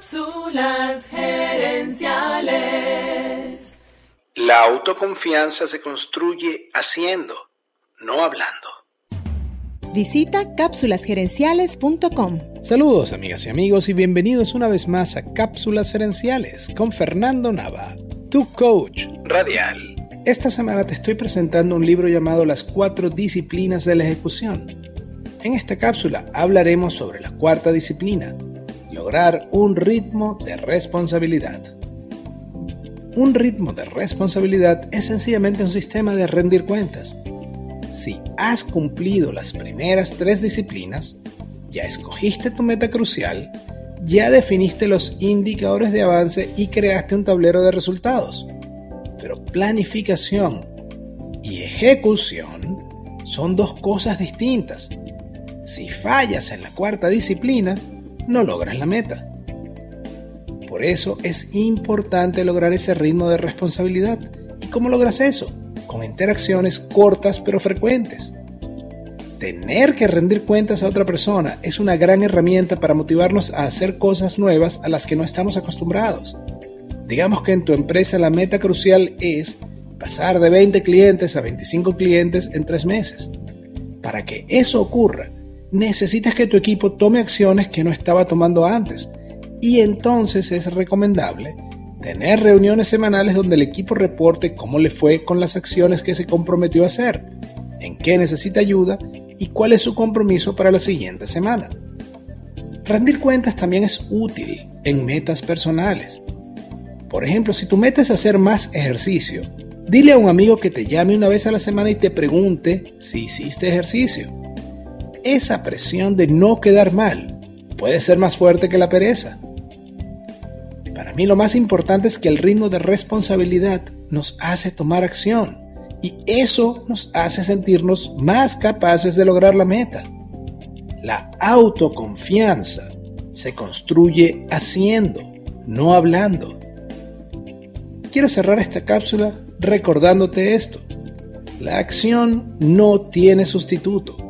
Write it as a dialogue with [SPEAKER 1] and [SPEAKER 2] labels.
[SPEAKER 1] Cápsulas gerenciales.
[SPEAKER 2] La autoconfianza se construye haciendo, no hablando.
[SPEAKER 3] Visita cápsulasgerenciales.com.
[SPEAKER 4] Saludos amigas y amigos y bienvenidos una vez más a Cápsulas Gerenciales con Fernando Nava, tu coach
[SPEAKER 2] Radial.
[SPEAKER 4] Esta semana te estoy presentando un libro llamado Las cuatro disciplinas de la ejecución. En esta cápsula hablaremos sobre la cuarta disciplina, lograr un ritmo de responsabilidad. Un ritmo de responsabilidad es sencillamente un sistema de rendir cuentas. Si has cumplido las primeras tres disciplinas, ya escogiste tu meta crucial, ya definiste los indicadores de avance y creaste un tablero de resultados. Pero planificación y ejecución son dos cosas distintas. Si fallas en la cuarta disciplina, no logras la meta. Por eso es importante lograr ese ritmo de responsabilidad. ¿Y cómo logras eso? Con interacciones cortas pero frecuentes. Tener que rendir cuentas a otra persona es una gran herramienta para motivarnos a hacer cosas nuevas a las que no estamos acostumbrados. Digamos que en tu empresa la meta crucial es pasar de 20 clientes a 25 clientes en 3 meses. Para que eso ocurra, necesitas que tu equipo tome acciones que no estaba tomando antes. Y entonces es recomendable tener reuniones semanales donde el equipo reporte cómo le fue con las acciones que se comprometió a hacer, en qué necesita ayuda y cuál es su compromiso para la siguiente semana. Rendir cuentas también es útil en metas personales. Por ejemplo, si tu meta es hacer más ejercicio, dile a un amigo que te llame una vez a la semana y te pregunte si hiciste ejercicio esa presión de no quedar mal puede ser más fuerte que la pereza. Para mí lo más importante es que el ritmo de responsabilidad nos hace tomar acción y eso nos hace sentirnos más capaces de lograr la meta. La autoconfianza se construye haciendo, no hablando. Quiero cerrar esta cápsula recordándote esto. La acción no tiene sustituto